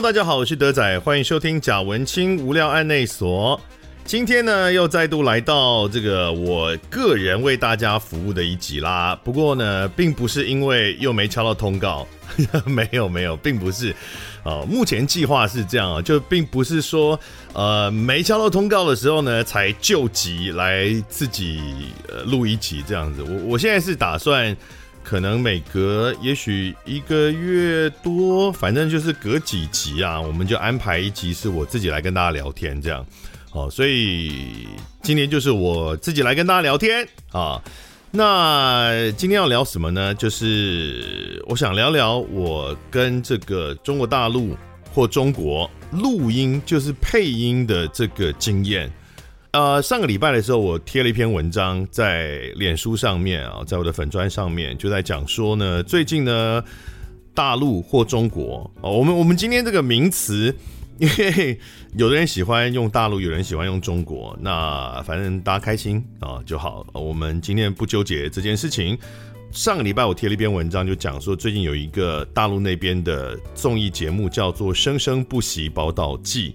大家好，我是德仔，欢迎收听贾文青无聊案内所。今天呢，又再度来到这个我个人为大家服务的一集啦。不过呢，并不是因为又没敲到通告，没有没有，并不是。目前计划是这样啊，就并不是说呃没敲到通告的时候呢，才救急来自己呃录一集这样子。我我现在是打算。可能每隔也许一个月多，反正就是隔几集啊，我们就安排一集是我自己来跟大家聊天这样。哦，所以今天就是我自己来跟大家聊天啊。那今天要聊什么呢？就是我想聊聊我跟这个中国大陆或中国录音，就是配音的这个经验。呃，上个礼拜的时候，我贴了一篇文章在脸书上面啊，在我的粉砖上面，就在讲说呢，最近呢，大陆或中国哦，我们我们今天这个名词，因为有的人喜欢用大陆，有人喜欢用中国，那反正大家开心啊就好。我们今天不纠结这件事情。上个礼拜我贴了一篇文章，就讲说最近有一个大陆那边的综艺节目叫做《生生不息宝岛记》。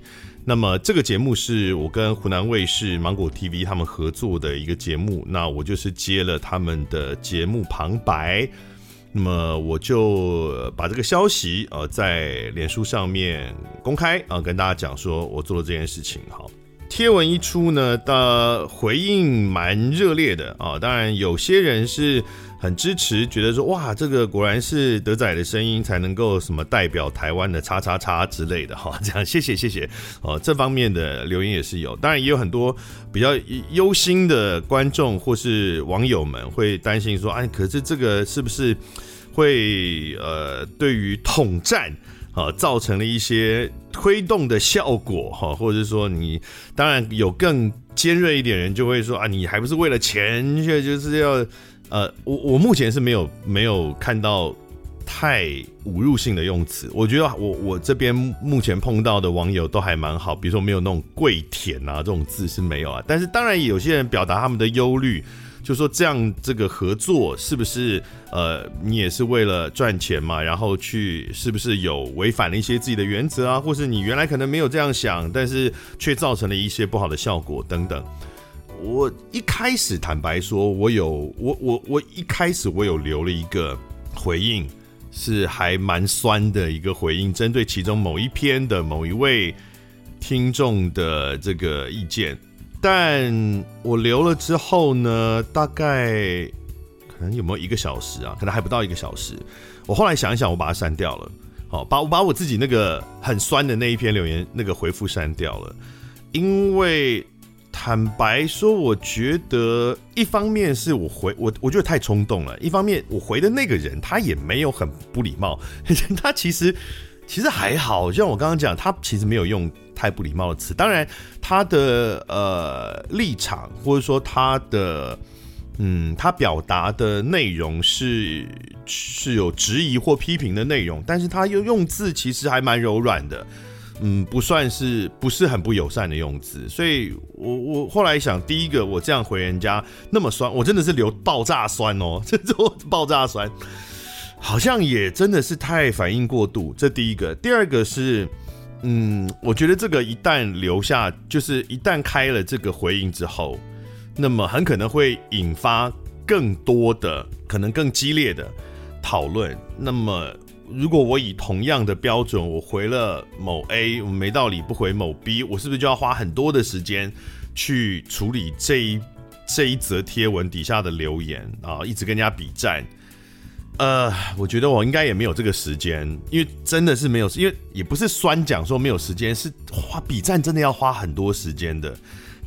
那么这个节目是我跟湖南卫视、芒果 TV 他们合作的一个节目，那我就是接了他们的节目旁白，那么我就把这个消息呃在脸书上面公开啊，跟大家讲说我做了这件事情。好，贴文一出呢，的回应蛮热烈的啊，当然有些人是。很支持，觉得说哇，这个果然是德仔的声音才能够什么代表台湾的叉叉叉之类的哈，这样谢谢谢谢哦，这方面的留言也是有，当然也有很多比较忧心的观众或是网友们会担心说，哎，可是这个是不是会呃对于统战啊造成了一些推动的效果哈，或者是说你当然有更尖锐一点人就会说啊，你还不是为了钱，却就是要。呃，我我目前是没有没有看到太侮辱性的用词。我觉得我我这边目前碰到的网友都还蛮好，比如说没有那种跪舔啊这种字是没有啊。但是当然有些人表达他们的忧虑，就说这样这个合作是不是呃你也是为了赚钱嘛？然后去是不是有违反了一些自己的原则啊？或是你原来可能没有这样想，但是却造成了一些不好的效果等等。我一开始坦白说，我有我我我一开始我有留了一个回应，是还蛮酸的一个回应，针对其中某一篇的某一位听众的这个意见。但我留了之后呢，大概可能有没有一个小时啊？可能还不到一个小时。我后来想一想，我把它删掉了。好，把我把我自己那个很酸的那一篇留言那个回复删掉了，因为。坦白说，我觉得一方面是我回我，我觉得太冲动了；一方面，我回的那个人他也没有很不礼貌，他其实其实还好，像我刚刚讲，他其实没有用太不礼貌的词。当然，他的呃立场或者说他的嗯，他表达的内容是是有质疑或批评的内容，但是他又用字其实还蛮柔软的。嗯，不算是不是很不友善的用词，所以我我后来想，第一个我这样回人家那么酸，我真的是流爆炸酸哦，这种爆炸酸，好像也真的是太反应过度。这第一个，第二个是，嗯，我觉得这个一旦留下，就是一旦开了这个回应之后，那么很可能会引发更多的，可能更激烈的讨论，那么。如果我以同样的标准，我回了某 A，我没道理不回某 B，我是不是就要花很多的时间去处理这一这一则贴文底下的留言啊？一直跟人家比战，呃，我觉得我应该也没有这个时间，因为真的是没有，因为也不是酸讲说没有时间，是花比战真的要花很多时间的。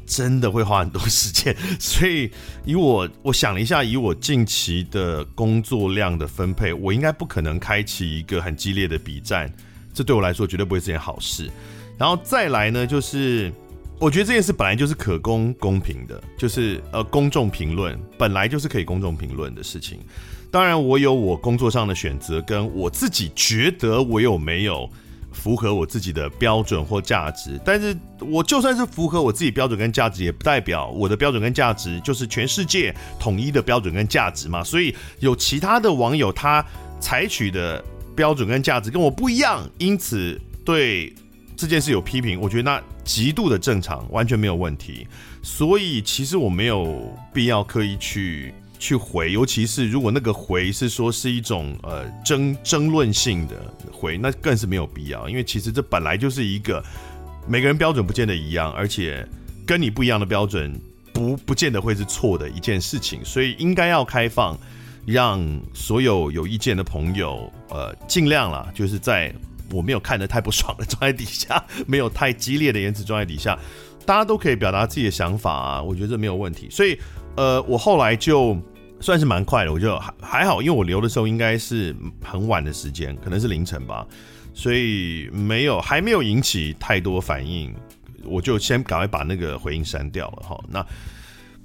真的会花很多时间，所以以我我想了一下，以我近期的工作量的分配，我应该不可能开启一个很激烈的比战，这对我来说绝对不会是件好事。然后再来呢，就是我觉得这件事本来就是可公公平的，就是呃公众评论本来就是可以公众评论的事情。当然，我有我工作上的选择，跟我自己觉得我有没有。符合我自己的标准或价值，但是我就算是符合我自己标准跟价值，也不代表我的标准跟价值就是全世界统一的标准跟价值嘛。所以有其他的网友他采取的标准跟价值跟我不一样，因此对这件事有批评，我觉得那极度的正常，完全没有问题。所以其实我没有必要刻意去去回，尤其是如果那个回是说是一种呃争争论性的回，那更是没有必要。因为其实这本来就是一个每个人标准不见得一样，而且跟你不一样的标准不不见得会是错的一件事情，所以应该要开放。让所有有意见的朋友，呃，尽量啦，就是在我没有看得太不爽的状态底下，没有太激烈的言辞状态底下，大家都可以表达自己的想法啊，我觉得这没有问题。所以，呃，我后来就算是蛮快的，我就还还好，因为我留的时候应该是很晚的时间，可能是凌晨吧，所以没有还没有引起太多反应，我就先赶快把那个回应删掉了哈。那。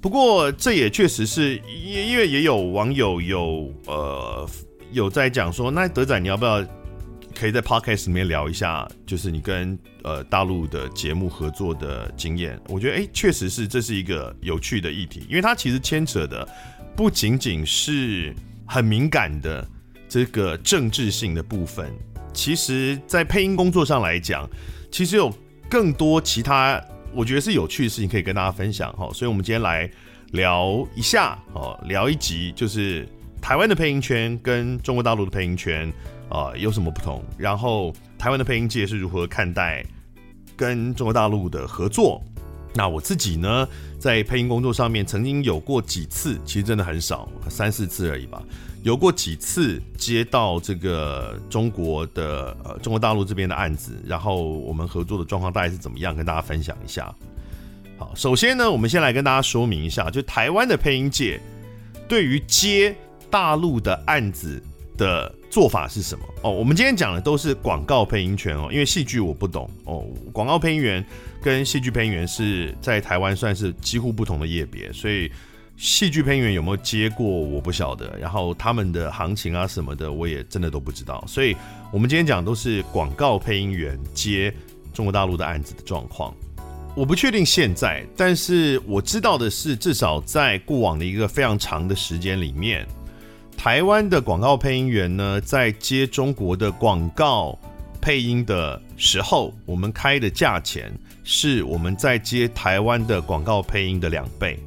不过这也确实是，因因为也有网友有呃有在讲说，那德仔你要不要可以在 podcast 里面聊一下，就是你跟呃大陆的节目合作的经验？我觉得哎，确实是这是一个有趣的议题，因为它其实牵扯的不仅仅是很敏感的这个政治性的部分，其实在配音工作上来讲，其实有更多其他。我觉得是有趣的事情可以跟大家分享哈，所以我们今天来聊一下哦，聊一集就是台湾的配音圈跟中国大陆的配音圈啊有什么不同，然后台湾的配音界是如何看待跟中国大陆的合作。那我自己呢，在配音工作上面曾经有过几次，其实真的很少，三四次而已吧。有过几次接到这个中国的呃中国大陆这边的案子，然后我们合作的状况大概是怎么样，跟大家分享一下。好，首先呢，我们先来跟大家说明一下，就台湾的配音界对于接大陆的案子的做法是什么哦。我们今天讲的都是广告配音权哦，因为戏剧我不懂哦。广告配音员跟戏剧配音员是在台湾算是几乎不同的业别，所以。戏剧配音员有没有接过？我不晓得。然后他们的行情啊什么的，我也真的都不知道。所以，我们今天讲都是广告配音员接中国大陆的案子的状况。我不确定现在，但是我知道的是，至少在过往的一个非常长的时间里面，台湾的广告配音员呢，在接中国的广告配音的时候，我们开的价钱是我们在接台湾的广告配音的两倍。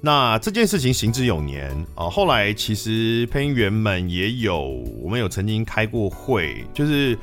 那这件事情行之有年啊，后来其实配音员们也有，我们有曾经开过会，就是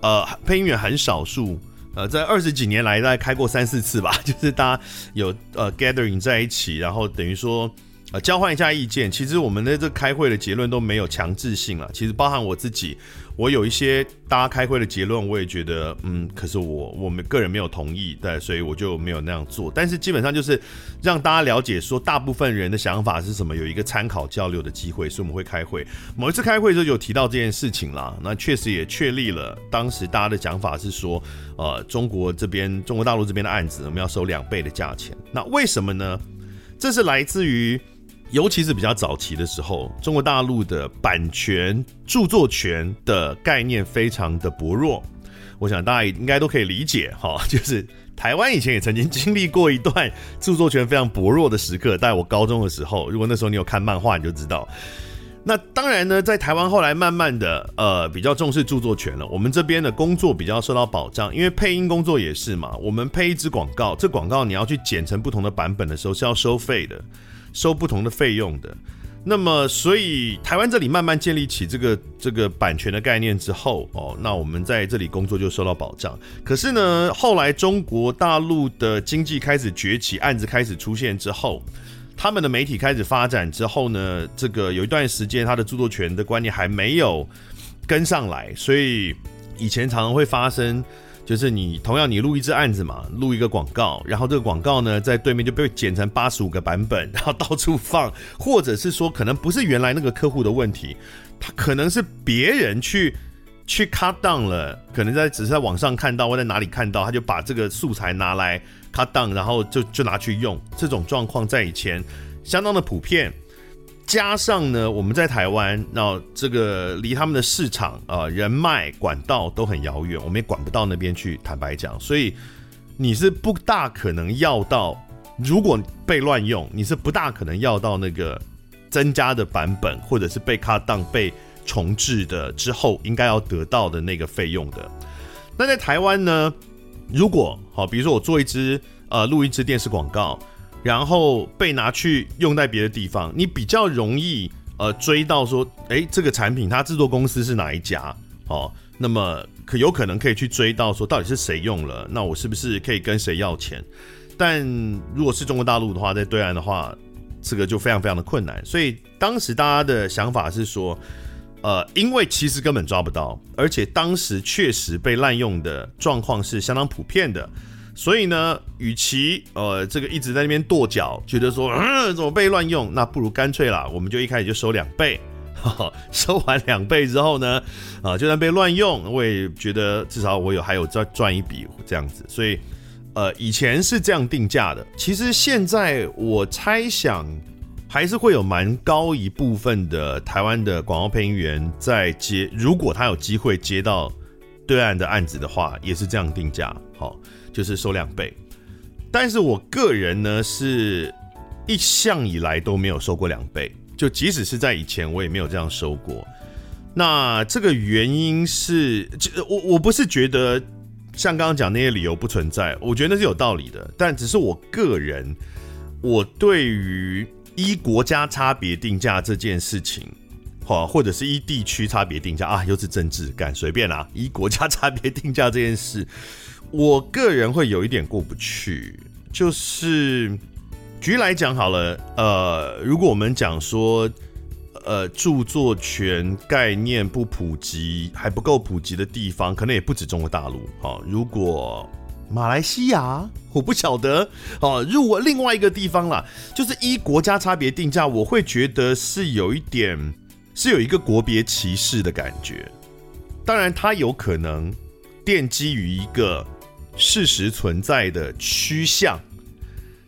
呃，配音员很少数，呃，在二十几年来大概开过三四次吧，就是大家有呃 gathering 在一起，然后等于说。呃，交换一下意见。其实我们的这开会的结论都没有强制性了。其实包含我自己，我有一些大家开会的结论，我也觉得，嗯，可是我我们个人没有同意，对，所以我就没有那样做。但是基本上就是让大家了解说，大部分人的想法是什么，有一个参考交流的机会，所以我们会开会。某一次开会的时候有提到这件事情啦，那确实也确立了当时大家的讲法是说，呃，中国这边中国大陆这边的案子我们要收两倍的价钱。那为什么呢？这是来自于。尤其是比较早期的时候，中国大陆的版权、著作权的概念非常的薄弱。我想大家应该都可以理解哈，就是台湾以前也曾经经历过一段著作权非常薄弱的时刻。在我高中的时候，如果那时候你有看漫画，你就知道。那当然呢，在台湾后来慢慢的呃比较重视著作权了，我们这边的工作比较受到保障，因为配音工作也是嘛，我们配一支广告，这广告你要去剪成不同的版本的时候是要收费的。收不同的费用的，那么所以台湾这里慢慢建立起这个这个版权的概念之后，哦，那我们在这里工作就受到保障。可是呢，后来中国大陆的经济开始崛起，案子开始出现之后，他们的媒体开始发展之后呢，这个有一段时间他的著作权的观念还没有跟上来，所以以前常常会发生。就是你同样你录一支案子嘛，录一个广告，然后这个广告呢在对面就被剪成八十五个版本，然后到处放，或者是说可能不是原来那个客户的问题，他可能是别人去去 cut down 了，可能在只是在网上看到或在哪里看到，他就把这个素材拿来 cut down，然后就就拿去用，这种状况在以前相当的普遍。加上呢，我们在台湾，那这个离他们的市场啊、人脉管道都很遥远，我们也管不到那边去。坦白讲，所以你是不大可能要到，如果被乱用，你是不大可能要到那个增加的版本，或者是被 cut down 被重置的之后应该要得到的那个费用的。那在台湾呢，如果好，比如说我做一支呃录一支电视广告，然后被拿去用在别的地方，你比较容易呃追到说，哎，这个产品它制作公司是哪一家？哦，那么可有可能可以去追到说到底是谁用了，那我是不是可以跟谁要钱？但如果是中国大陆的话，在对岸的话，这个就非常非常的困难。所以当时大家的想法是说，呃，因为其实根本抓不到，而且当时确实被滥用的状况是相当普遍的。所以呢，与其呃这个一直在那边跺脚，觉得说嗯 怎么被乱用，那不如干脆啦，我们就一开始就收两倍，收完两倍之后呢，啊、就算被乱用，我也觉得至少我有还有再赚一笔这样子。所以。呃，以前是这样定价的，其实现在我猜想还是会有蛮高一部分的台湾的广告配音员在接，如果他有机会接到对岸的案子的话，也是这样定价，好，就是收两倍。但是我个人呢，是一向以来都没有收过两倍，就即使是在以前，我也没有这样收过。那这个原因是，我我不是觉得。像刚刚讲那些理由不存在，我觉得那是有道理的。但只是我个人，我对于依国家差别定价这件事情，好，或者是依地区差别定价啊，又是政治感，随便啦。依国家差别定价这件事，我个人会有一点过不去。就是举例来讲好了，呃，如果我们讲说。呃，著作权概念不普及，还不够普及的地方，可能也不止中国大陆。好，如果马来西亚，我不晓得。哦，如果另外一个地方啦，就是依国家差别定价，我会觉得是有一点，是有一个国别歧视的感觉。当然，它有可能奠基于一个事实存在的趋向，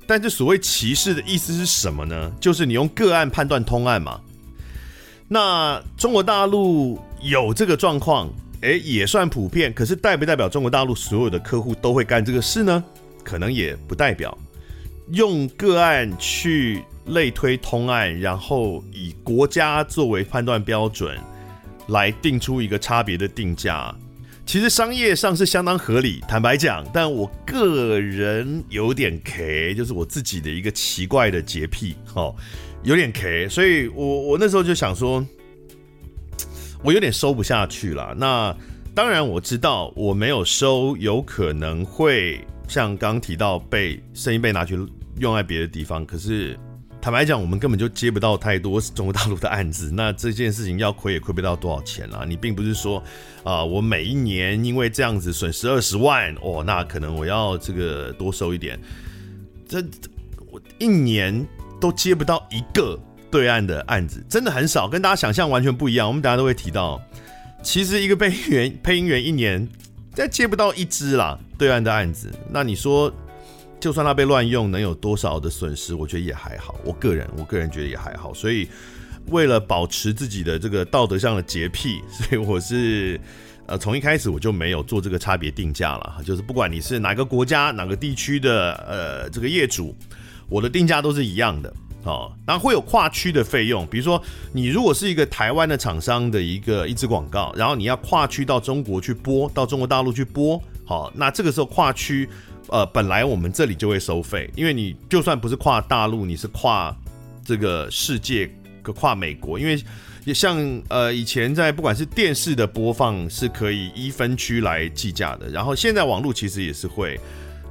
但这所谓歧视的意思是什么呢？就是你用个案判断通案嘛。那中国大陆有这个状况，诶，也算普遍。可是代不代表中国大陆所有的客户都会干这个事呢？可能也不代表。用个案去类推通案，然后以国家作为判断标准，来定出一个差别的定价，其实商业上是相当合理。坦白讲，但我个人有点 K，就是我自己的一个奇怪的洁癖，哦。有点 K，所以我我那时候就想说，我有点收不下去了。那当然我知道我没有收，有可能会像刚提到被声音被拿去用在别的地方。可是坦白讲，我们根本就接不到太多中国大陆的案子。那这件事情要亏也亏不到多少钱啦。你并不是说啊、我每一年因为这样子损失二十万哦，那可能我要这个多收一点。这我一年。都接不到一个对岸的案子，真的很少，跟大家想象完全不一样。我们大家都会提到，其实一个配音员，配音员一年再接不到一支啦，对岸的案子。那你说，就算它被乱用，能有多少的损失？我觉得也还好。我个人，我个人觉得也还好。所以，为了保持自己的这个道德上的洁癖，所以我是呃从一开始我就没有做这个差别定价了。就是不管你是哪个国家、哪个地区的呃这个业主。我的定价都是一样的，哦，然后会有跨区的费用，比如说你如果是一个台湾的厂商的一个一支广告，然后你要跨区到中国去播，到中国大陆去播，好，那这个时候跨区，呃，本来我们这里就会收费，因为你就算不是跨大陆，你是跨这个世界，跨美国，因为也像呃以前在不管是电视的播放是可以一分区来计价的，然后现在网络其实也是会。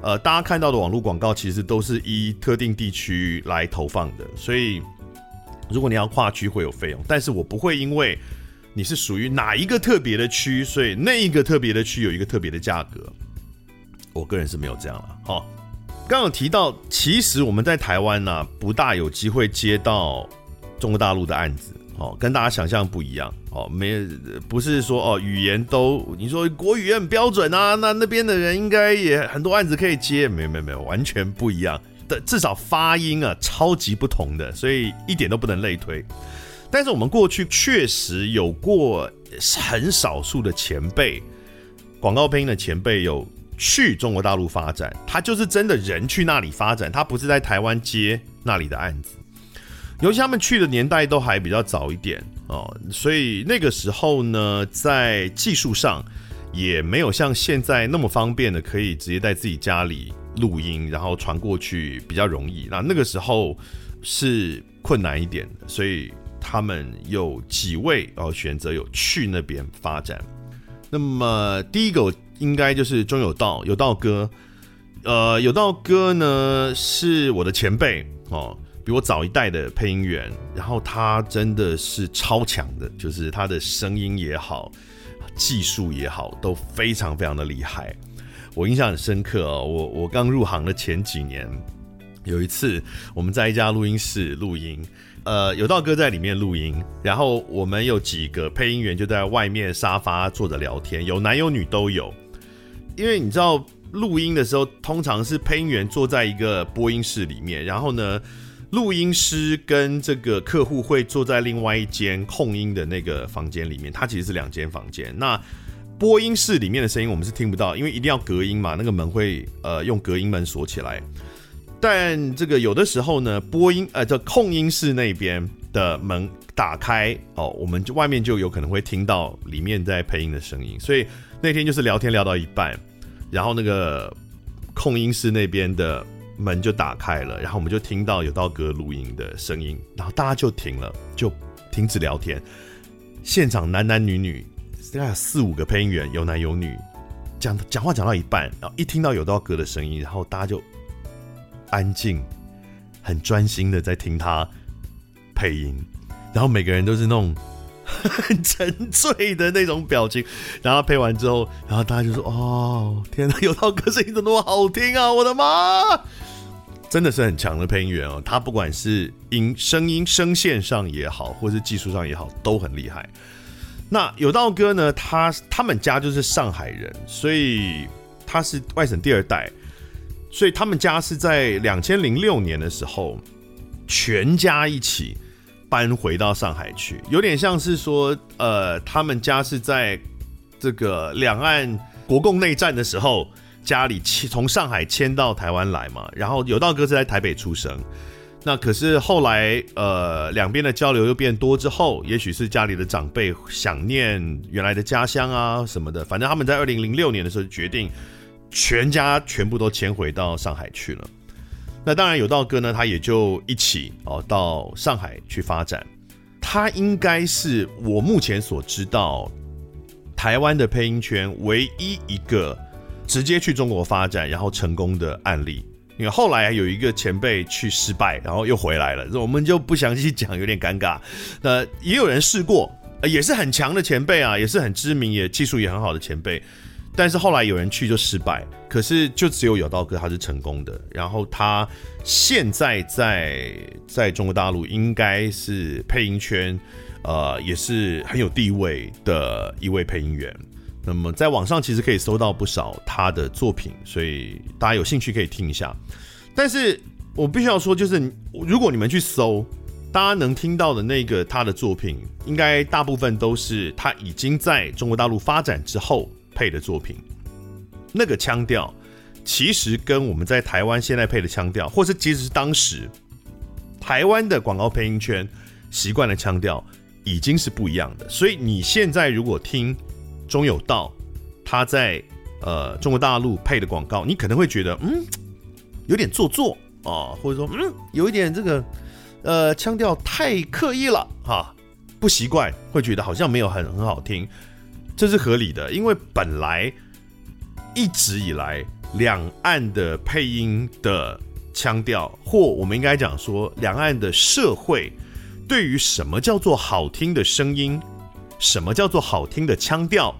呃，大家看到的网络广告其实都是依特定地区来投放的，所以如果你要跨区会有费用，但是我不会因为你是属于哪一个特别的区，所以那一个特别的区有一个特别的价格。我个人是没有这样了。好，刚有提到，其实我们在台湾呢，不大有机会接到中国大陆的案子。哦，跟大家想象不一样哦，没不是说哦，语言都你说国语也很标准啊，那那边的人应该也很多案子可以接，没有没有没有，完全不一样的，至少发音啊超级不同的，所以一点都不能类推。但是我们过去确实有过很少数的前辈，广告配音的前辈有去中国大陆发展，他就是真的人去那里发展，他不是在台湾接那里的案子。尤其他们去的年代都还比较早一点哦，所以那个时候呢，在技术上也没有像现在那么方便的，可以直接在自己家里录音，然后传过去比较容易。那那个时候是困难一点的，所以他们有几位哦选择有去那边发展。那么第一个应该就是中有道，有道哥。呃，有道哥呢是我的前辈哦，比我早一代的配音员，然后他真的是超强的，就是他的声音也好，技术也好，都非常非常的厉害。我印象很深刻哦，我我刚入行的前几年，有一次我们在一家录音室录音，呃，有道哥在里面录音，然后我们有几个配音员就在外面沙发坐着聊天，有男有女都有，因为你知道。录音的时候，通常是配音员坐在一个播音室里面，然后呢，录音师跟这个客户会坐在另外一间控音的那个房间里面。它其实是两间房间。那播音室里面的声音我们是听不到，因为一定要隔音嘛，那个门会呃用隔音门锁起来。但这个有的时候呢，播音呃这控音室那边的门打开哦，我们就外面就有可能会听到里面在配音的声音。所以那天就是聊天聊到一半。然后那个控音室那边的门就打开了，然后我们就听到有道哥录音的声音，然后大家就停了，就停止聊天。现场男男女女大概有四五个配音员，有男有女，讲讲话讲到一半，然后一听到有道哥的声音，然后大家就安静，很专心的在听他配音，然后每个人都是那种。很沉醉的那种表情，然后配完之后，然后大家就说：“哦，天哪，有道哥声音怎么那么好听啊！我的妈，真的是很强的配音员哦。他不管是音声音声线上也好，或是技术上也好，都很厉害。那有道哥呢，他他们家就是上海人，所以他是外省第二代，所以他们家是在两千零六年的时候，全家一起。”搬回到上海去，有点像是说，呃，他们家是在这个两岸国共内战的时候，家里迁从上海迁到台湾来嘛。然后有道哥是在台北出生，那可是后来，呃，两边的交流又变多之后，也许是家里的长辈想念原来的家乡啊什么的，反正他们在二零零六年的时候决定，全家全部都迁回到上海去了。那当然，有道哥呢，他也就一起哦到上海去发展。他应该是我目前所知道台湾的配音圈唯一一个直接去中国发展然后成功的案例。因为后来有一个前辈去失败，然后又回来了，我们就不详细讲，有点尴尬。那也有人试过，也是很强的前辈啊，也是很知名，也技术也很好的前辈。但是后来有人去就失败，可是就只有有道哥他是成功的。然后他现在在在中国大陆应该是配音圈，呃，也是很有地位的一位配音员。那么在网上其实可以搜到不少他的作品，所以大家有兴趣可以听一下。但是我必须要说，就是如果你们去搜，大家能听到的那个他的作品，应该大部分都是他已经在中国大陆发展之后。配的作品，那个腔调其实跟我们在台湾现在配的腔调，或是即使是当时台湾的广告配音圈习惯的腔调，已经是不一样的。所以你现在如果听钟有道他在呃中国大陆配的广告，你可能会觉得嗯有点做作啊，或者说嗯有一点这个呃腔调太刻意了哈，不习惯，会觉得好像没有很很好听。这是合理的，因为本来一直以来两岸的配音的腔调，或我们应该讲说，两岸的社会对于什么叫做好听的声音，什么叫做好听的腔调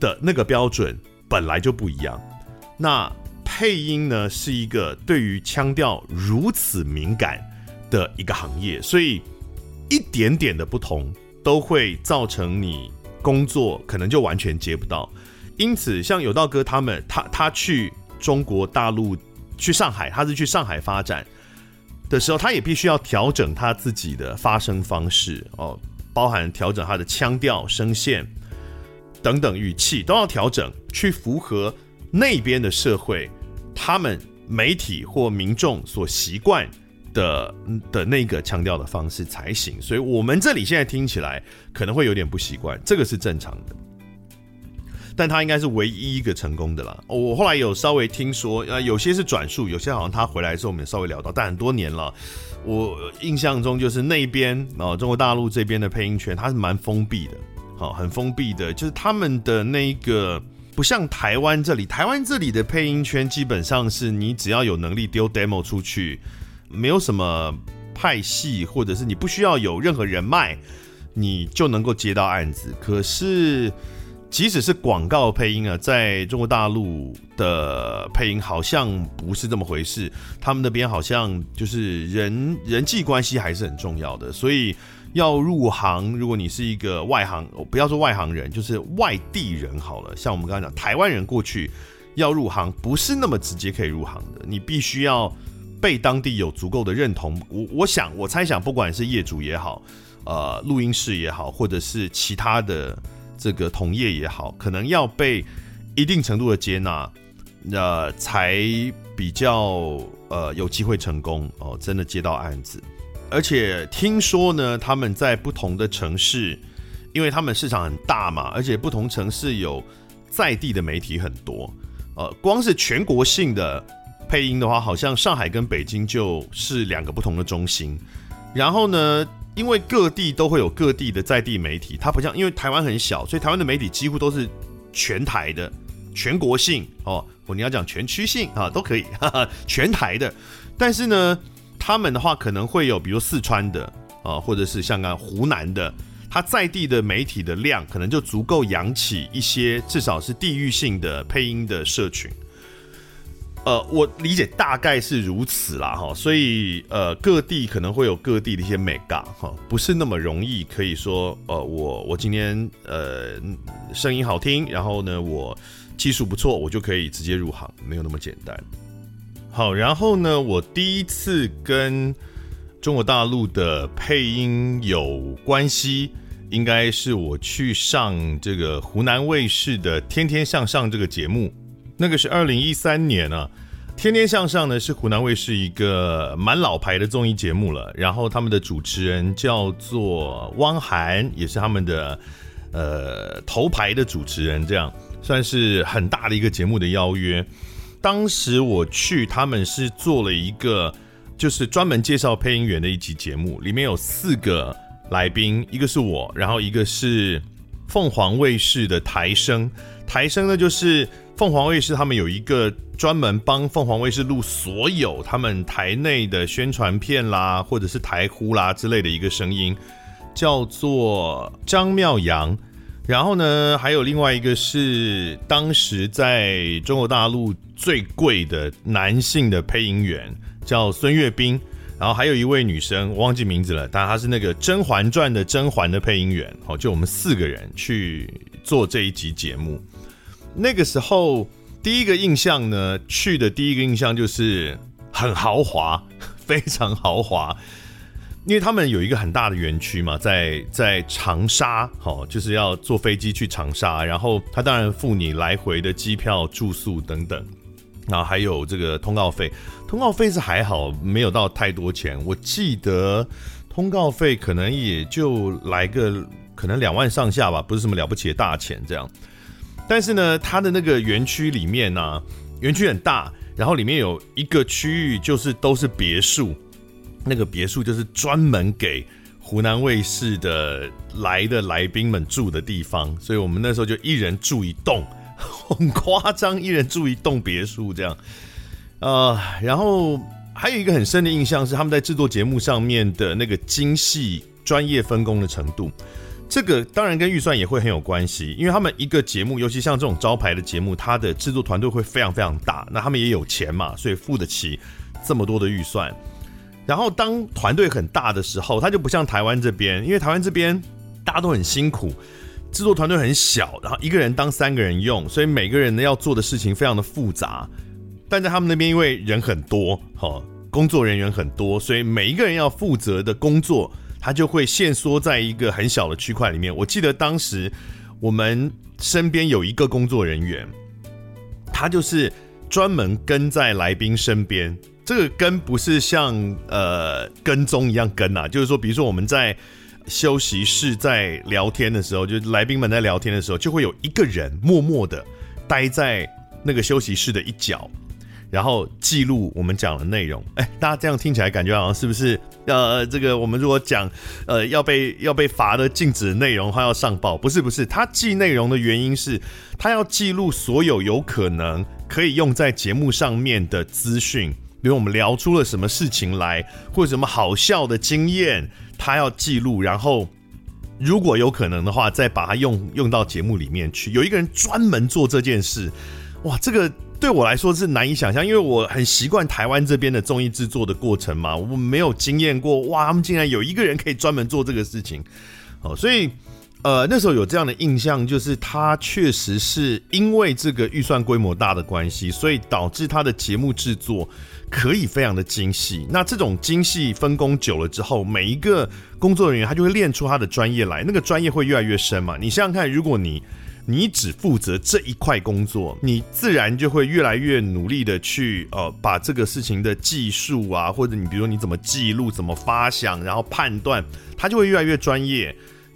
的那个标准本来就不一样。那配音呢，是一个对于腔调如此敏感的一个行业，所以一点点的不同都会造成你。工作可能就完全接不到，因此像有道哥他们，他他去中国大陆，去上海，他是去上海发展的时候，他也必须要调整他自己的发声方式哦，包含调整他的腔调、声线等等语气都要调整，去符合那边的社会，他们媒体或民众所习惯。的的那个强调的方式才行，所以我们这里现在听起来可能会有点不习惯，这个是正常的。但他应该是唯一一个成功的啦。我后来有稍微听说，呃，有些是转述，有些好像他回来的时候我们也稍微聊到，但很多年了，我印象中就是那边啊、中国大陆这边的配音圈，它是蛮封闭的，好，很封闭的，就是他们的那个不像台湾这里，台湾这里的配音圈基本上是你只要有能力丢 demo 出去，没有什么派系，或者是你不需要有任何人脉，你就能够接到案子，可是。即使是广告配音啊，在中国大陆的配音好像不是这么回事，他们那边好像就是人人际关系还是很重要的，所以要入行，如果你是一个外行，不要说外行人，就是外地人好了，像我们刚刚讲台湾人过去要入行，不是那么直接可以入行的，你必须要被当地有足够的认同。我我想，我猜想，不管是业主也好，呃，录音室也好，或者是其他的。这个同业也好，可能要被一定程度的接纳，呃，才比较呃有机会成功哦，真的接到案子。而且听说呢，他们在不同的城市，因为他们市场很大嘛，而且不同城市有在地的媒体很多，呃，光是全国性的配音的话，好像上海跟北京就是两个不同的中心。然后呢，因为各地都会有各地的在地媒体，它不像因为台湾很小，所以台湾的媒体几乎都是全台的、全国性哦，或你要讲全区性啊都可以，全台的。但是呢，他们的话可能会有，比如四川的啊，或者是像刚湖南的，它在地的媒体的量可能就足够养起一些至少是地域性的配音的社群。呃，我理解大概是如此啦，哈，所以呃，各地可能会有各地的一些美感，哈，不是那么容易可以说，呃，我我今天呃声音好听，然后呢，我技术不错，我就可以直接入行，没有那么简单。好，然后呢，我第一次跟中国大陆的配音有关系，应该是我去上这个湖南卫视的《天天向上》这个节目。那个是二零一三年啊，《天天向上》呢是湖南卫视一个蛮老牌的综艺节目了。然后他们的主持人叫做汪涵，也是他们的呃头牌的主持人，这样算是很大的一个节目的邀约。当时我去，他们是做了一个就是专门介绍配音员的一集节目，里面有四个来宾，一个是我，然后一个是凤凰卫视的台声，台声呢就是。凤凰卫视他们有一个专门帮凤凰卫视录所有他们台内的宣传片啦，或者是台呼啦之类的一个声音，叫做张妙阳。然后呢，还有另外一个是当时在中国大陆最贵的男性的配音员，叫孙悦斌。然后还有一位女生，忘记名字了，但她是那个《甄嬛传》的甄嬛的配音员。好，就我们四个人去做这一集节目。那个时候，第一个印象呢，去的第一个印象就是很豪华，非常豪华，因为他们有一个很大的园区嘛，在在长沙，好，就是要坐飞机去长沙，然后他当然付你来回的机票、住宿等等，然后还有这个通告费，通告费是还好，没有到太多钱，我记得通告费可能也就来个可能两万上下吧，不是什么了不起的大钱这样。但是呢，它的那个园区里面呢、啊，园区很大，然后里面有一个区域就是都是别墅，那个别墅就是专门给湖南卫视的来的来宾们住的地方，所以我们那时候就一人住一栋，很夸张，一人住一栋别墅这样。呃，然后还有一个很深的印象是他们在制作节目上面的那个精细、专业分工的程度。这个当然跟预算也会很有关系，因为他们一个节目，尤其像这种招牌的节目，它的制作团队会非常非常大。那他们也有钱嘛，所以付得起这么多的预算。然后当团队很大的时候，它就不像台湾这边，因为台湾这边大家都很辛苦，制作团队很小，然后一个人当三个人用，所以每个人呢要做的事情非常的复杂。但在他们那边，因为人很多，哈，工作人员很多，所以每一个人要负责的工作。他就会限缩在一个很小的区块里面。我记得当时我们身边有一个工作人员，他就是专门跟在来宾身边。这个跟不是像呃跟踪一样跟啊，就是说，比如说我们在休息室在聊天的时候，就来宾们在聊天的时候，就会有一个人默默的待在那个休息室的一角。然后记录我们讲的内容，哎，大家这样听起来感觉好像是不是？呃，这个我们如果讲，呃，要被要被罚的禁止的内容，他要上报？不是不是，他记内容的原因是，他要记录所有有可能可以用在节目上面的资讯，比如我们聊出了什么事情来，或者什么好笑的经验，他要记录，然后如果有可能的话，再把它用用到节目里面去。有一个人专门做这件事，哇，这个。对我来说是难以想象，因为我很习惯台湾这边的综艺制作的过程嘛，我们没有经验过，哇，他们竟然有一个人可以专门做这个事情，哦，所以，呃，那时候有这样的印象，就是他确实是因为这个预算规模大的关系，所以导致他的节目制作可以非常的精细。那这种精细分工久了之后，每一个工作人员他就会练出他的专业来，那个专业会越来越深嘛。你想想看，如果你你只负责这一块工作，你自然就会越来越努力的去呃把这个事情的技术啊，或者你比如说你怎么记录、怎么发想，然后判断，它就会越来越专业。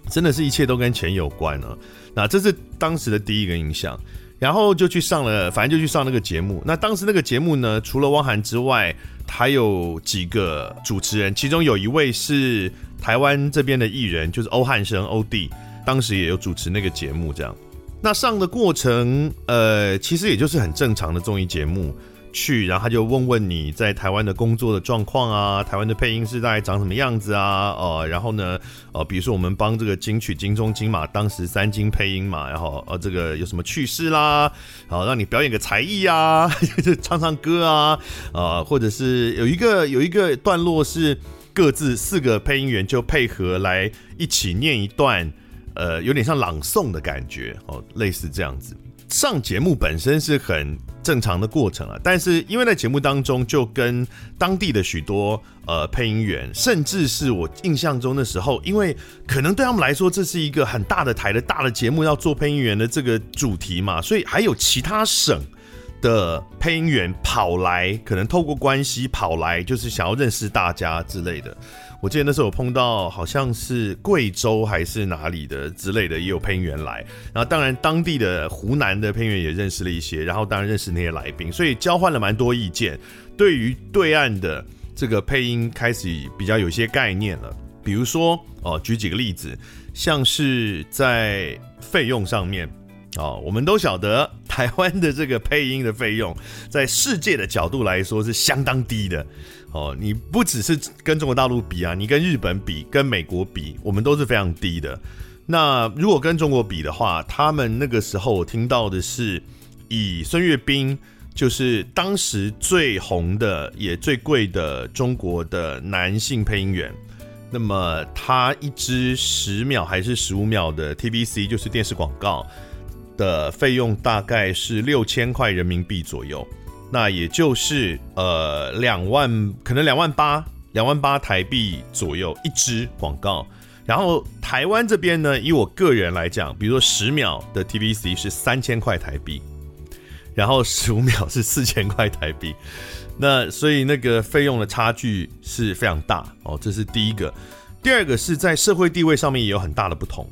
真的是一切都跟钱有关了。那这是当时的第一个印象，然后就去上了，反正就去上那个节目。那当时那个节目呢，除了汪涵之外，还有几个主持人，其中有一位是台湾这边的艺人，就是欧汉声欧弟，当时也有主持那个节目，这样。那上的过程，呃，其实也就是很正常的综艺节目去，然后他就问问你在台湾的工作的状况啊，台湾的配音师大概长什么样子啊，呃，然后呢，呃，比如说我们帮这个金曲、金钟、金马当时三金配音嘛，然后呃，这个有什么趣事啦，然后让你表演个才艺啊，唱唱歌啊，呃，或者是有一个有一个段落是各自四个配音员就配合来一起念一段。呃，有点像朗诵的感觉哦，类似这样子。上节目本身是很正常的过程啊，但是因为在节目当中，就跟当地的许多呃配音员，甚至是我印象中的时候，因为可能对他们来说，这是一个很大的台的大的节目，要做配音员的这个主题嘛，所以还有其他省的配音员跑来，可能透过关系跑来，就是想要认识大家之类的。我记得那时候我碰到好像是贵州还是哪里的之类的，也有配音员来。然后当然当地的湖南的配音员也认识了一些，然后当然认识那些来宾，所以交换了蛮多意见。对于对岸的这个配音开始比较有些概念了。比如说哦，举几个例子，像是在费用上面哦，我们都晓得台湾的这个配音的费用，在世界的角度来说是相当低的。哦，你不只是跟中国大陆比啊，你跟日本比，跟美国比，我们都是非常低的。那如果跟中国比的话，他们那个时候我听到的是，以孙越斌就是当时最红的也最贵的中国的男性配音员，那么他一支十秒还是十五秒的 TVC 就是电视广告的费用大概是六千块人民币左右。那也就是呃两万，可能两万八，两万八台币左右一支广告。然后台湾这边呢，以我个人来讲，比如说十秒的 TVC 是三千块台币，然后十五 秒是四千块台币。那所以那个费用的差距是非常大哦，这是第一个。第二个是在社会地位上面也有很大的不同。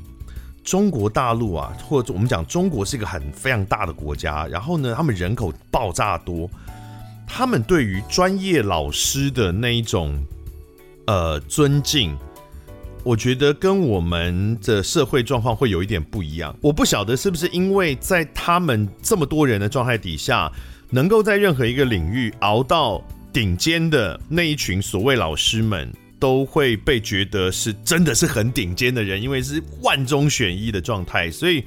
中国大陆啊，或者我们讲中国是一个很非常大的国家，然后呢，他们人口爆炸多，他们对于专业老师的那一种呃尊敬，我觉得跟我们的社会状况会有一点不一样。我不晓得是不是因为在他们这么多人的状态底下，能够在任何一个领域熬到顶尖的那一群所谓老师们。都会被觉得是真的是很顶尖的人，因为是万中选一的状态，所以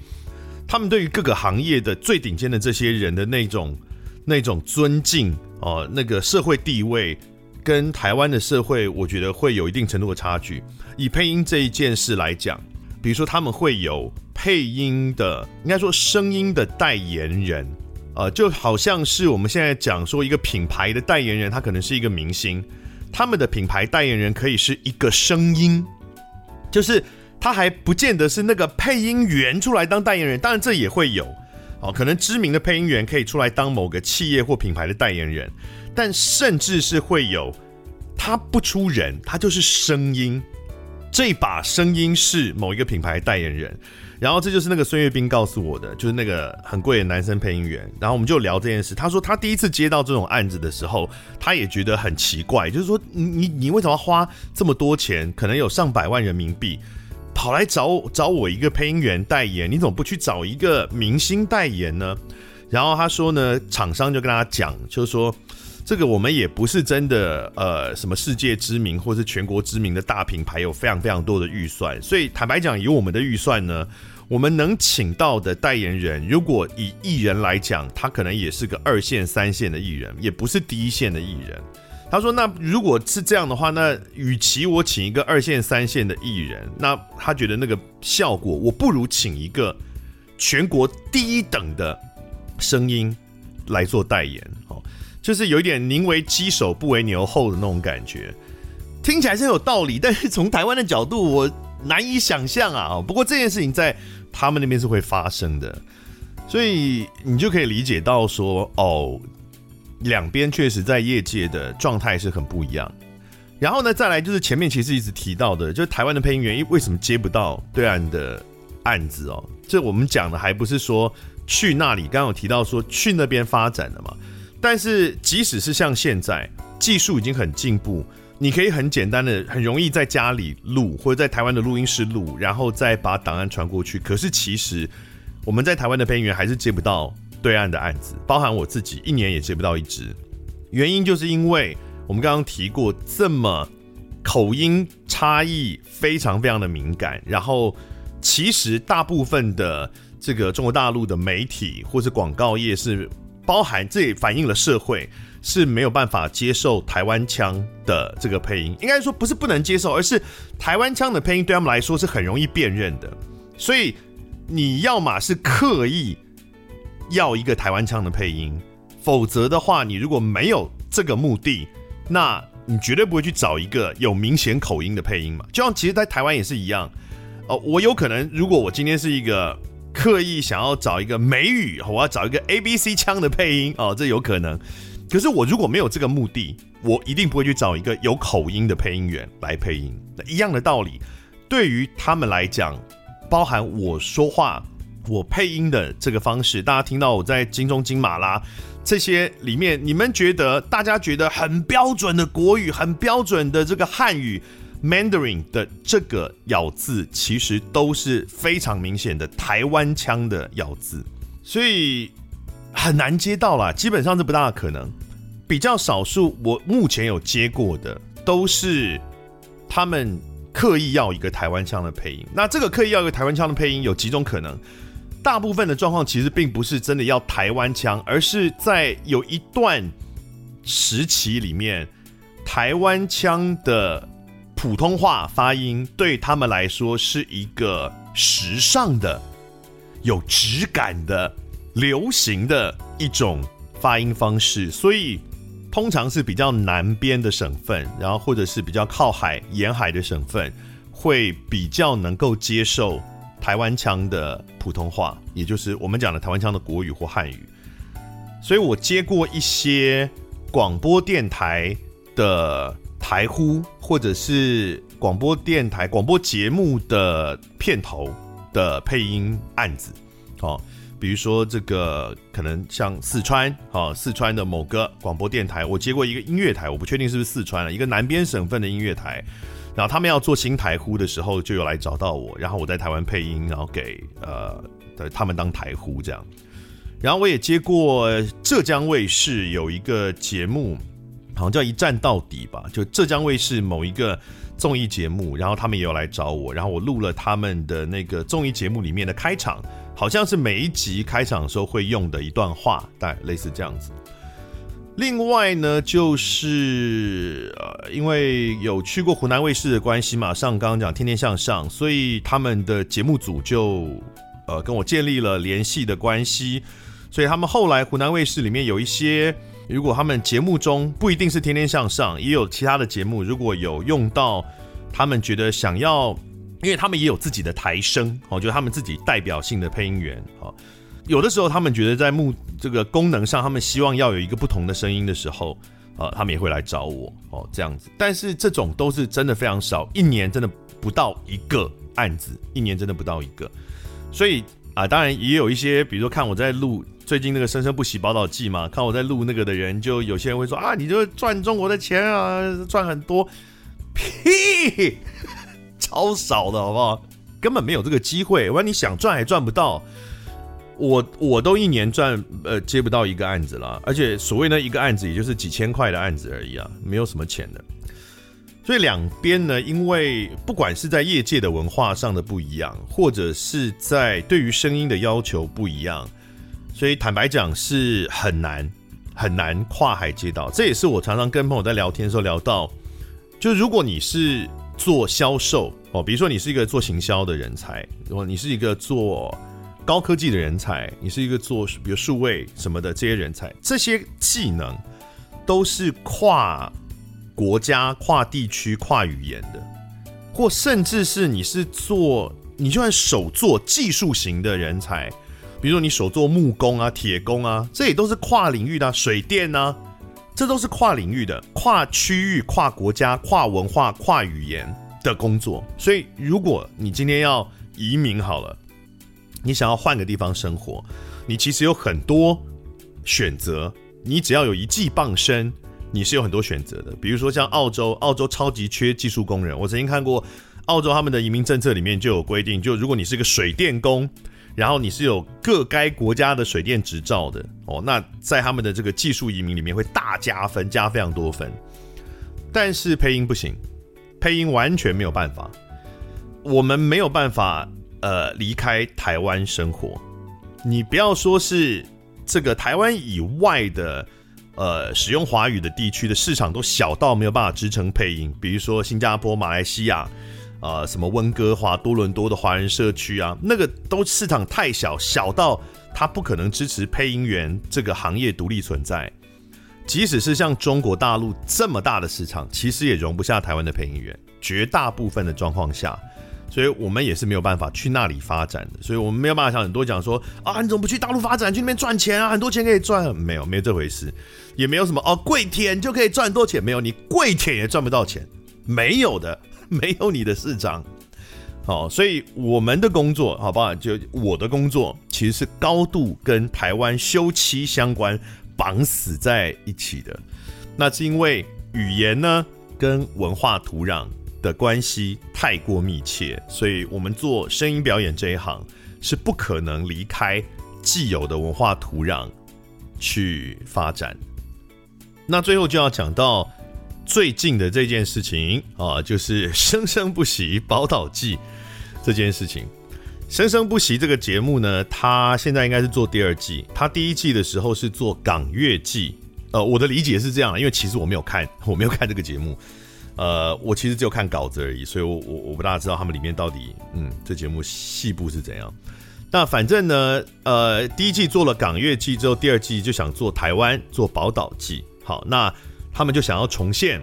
他们对于各个行业的最顶尖的这些人的那种那种尊敬哦，那个社会地位跟台湾的社会，我觉得会有一定程度的差距。以配音这一件事来讲，比如说他们会有配音的，应该说声音的代言人，呃，就好像是我们现在讲说一个品牌的代言人，他可能是一个明星。他们的品牌代言人可以是一个声音，就是他还不见得是那个配音员出来当代言人，当然这也会有。哦，可能知名的配音员可以出来当某个企业或品牌的代言人，但甚至是会有他不出人，他就是声音，这把声音是某一个品牌代言人。然后这就是那个孙岳斌告诉我的，就是那个很贵的男生配音员。然后我们就聊这件事，他说他第一次接到这种案子的时候，他也觉得很奇怪，就是说你你你为什么要花这么多钱，可能有上百万人民币，跑来找找我一个配音员代言，你怎么不去找一个明星代言呢？然后他说呢，厂商就跟他讲，就是说这个我们也不是真的呃什么世界知名或是全国知名的大品牌，有非常非常多的预算，所以坦白讲，以我们的预算呢。我们能请到的代言人，如果以艺人来讲，他可能也是个二线、三线的艺人，也不是第一线的艺人。他说：“那如果是这样的话，那与其我请一个二线、三线的艺人，那他觉得那个效果，我不如请一个全国第一等的声音来做代言。哦，就是有一点宁为鸡首不为牛后的那种感觉，听起来是有道理，但是从台湾的角度，我难以想象啊。不过这件事情在。他们那边是会发生的，所以你就可以理解到说，哦，两边确实在业界的状态是很不一样。然后呢，再来就是前面其实一直提到的，就是台湾的配音员为什么接不到对岸的案子哦？这我们讲的还不是说去那里，刚刚有提到说去那边发展的嘛。但是即使是像现在，技术已经很进步。你可以很简单的、很容易在家里录，或者在台湾的录音室录，然后再把档案传过去。可是其实我们在台湾的配音员还是接不到对岸的案子，包含我自己一年也接不到一支。原因就是因为我们刚刚提过，这么口音差异非常非常的敏感。然后其实大部分的这个中国大陆的媒体或是广告业是包含，这也反映了社会。是没有办法接受台湾腔的这个配音，应该说不是不能接受，而是台湾腔的配音对他们来说是很容易辨认的。所以你要么是刻意要一个台湾腔的配音，否则的话，你如果没有这个目的，那你绝对不会去找一个有明显口音的配音嘛。就像其实，在台湾也是一样。哦，我有可能，如果我今天是一个刻意想要找一个美语，我要找一个 ABC 腔的配音，哦，这有可能。可是我如果没有这个目的，我一定不会去找一个有口音的配音员来配音。那一样的道理，对于他们来讲，包含我说话、我配音的这个方式，大家听到我在金钟、金马啦这些里面，你们觉得大家觉得很标准的国语、很标准的这个汉语 Mandarin 的这个咬字，其实都是非常明显的台湾腔的咬字，所以很难接到啦，基本上是不大可能。比较少数，我目前有接过的都是他们刻意要一个台湾腔的配音。那这个刻意要一个台湾腔的配音有几种可能？大部分的状况其实并不是真的要台湾腔，而是在有一段时期里面，台湾腔的普通话发音对他们来说是一个时尚的、有质感的、流行的一种发音方式，所以。通常是比较南边的省份，然后或者是比较靠海沿海的省份，会比较能够接受台湾腔的普通话，也就是我们讲的台湾腔的国语或汉语。所以我接过一些广播电台的台呼，或者是广播电台广播节目的片头的配音案子，好。比如说，这个可能像四川，啊，四川的某个广播电台，我接过一个音乐台，我不确定是不是四川了，一个南边省份的音乐台，然后他们要做新台呼的时候，就有来找到我，然后我在台湾配音，然后给呃，他们当台呼这样。然后我也接过浙江卫视有一个节目，好像叫《一站到底》吧，就浙江卫视某一个综艺节目，然后他们也有来找我，然后我录了他们的那个综艺节目里面的开场。好像是每一集开场的时候会用的一段话，大概类似这样子。另外呢，就是呃，因为有去过湖南卫视的关系嘛，上刚刚讲《天天向上》，所以他们的节目组就呃跟我建立了联系的关系。所以他们后来湖南卫视里面有一些，如果他们节目中不一定是《天天向上》，也有其他的节目，如果有用到他们觉得想要。因为他们也有自己的台声，哦，就是他们自己代表性的配音员，哦，有的时候他们觉得在目这个功能上，他们希望要有一个不同的声音的时候，呃，他们也会来找我哦，这样子。但是这种都是真的非常少，一年真的不到一个案子，一年真的不到一个。所以啊，当然也有一些，比如说看我在录最近那个《生生不息宝岛记》嘛，看我在录那个的人，就有些人会说啊，你就赚中国的钱啊，赚很多，屁，超少的好不好？根本没有这个机会，不然你想赚还赚不到。我我都一年赚呃接不到一个案子了，而且所谓的一个案子也就是几千块的案子而已啊，没有什么钱的。所以两边呢，因为不管是在业界的文化上的不一样，或者是在对于声音的要求不一样，所以坦白讲是很难很难跨海接到。这也是我常常跟朋友在聊天的时候聊到，就如果你是做销售哦，比如说你是一个做行销的人才，如果你是一个做高科技的人才，你是一个做比如数位什么的这些人才，这些技能都是跨国家、跨地区、跨语言的，或甚至是你是做你就算手做技术型的人才，比如说你手做木工啊、铁工啊，这也都是跨领域的、水电啊，这都是跨领域的、跨区域、跨国家、跨文化、跨语言的工作。所以，如果你今天要移民好了。你想要换个地方生活，你其实有很多选择。你只要有一技傍身，你是有很多选择的。比如说像澳洲，澳洲超级缺技术工人。我曾经看过澳洲他们的移民政策里面就有规定，就如果你是个水电工，然后你是有各该国家的水电执照的哦，那在他们的这个技术移民里面会大加分，加非常多分。但是配音不行，配音完全没有办法，我们没有办法。呃，离开台湾生活，你不要说是这个台湾以外的，呃，使用华语的地区的市场都小到没有办法支撑配音，比如说新加坡、马来西亚，啊、呃，什么温哥华、多伦多的华人社区啊，那个都市场太小，小到它不可能支持配音员这个行业独立存在。即使是像中国大陆这么大的市场，其实也容不下台湾的配音员，绝大部分的状况下。所以我们也是没有办法去那里发展的，所以我们没有办法像很多讲说啊，你怎么不去大陆发展，去那边赚钱啊，很多钱可以赚，没有，没有这回事，也没有什么哦，跪舔就可以赚很多钱，没有，你跪舔也赚不到钱，没有的，没有你的市长。好，所以我们的工作，好不好？就我的工作，其实是高度跟台湾休戚相关，绑死在一起的。那是因为语言呢，跟文化土壤。的关系太过密切，所以我们做声音表演这一行是不可能离开既有的文化土壤去发展。那最后就要讲到最近的这件事情啊，就是《生生不息宝岛记》这件事情。《生生不息》这个节目呢，它现在应该是做第二季，它第一季的时候是做港乐季。呃，我的理解是这样，因为其实我没有看，我没有看这个节目。呃，我其实只有看稿子而已，所以我我我不大知道他们里面到底，嗯，这节目细部是怎样。那反正呢，呃，第一季做了港乐季之后，第二季就想做台湾做宝岛季。好，那他们就想要重现，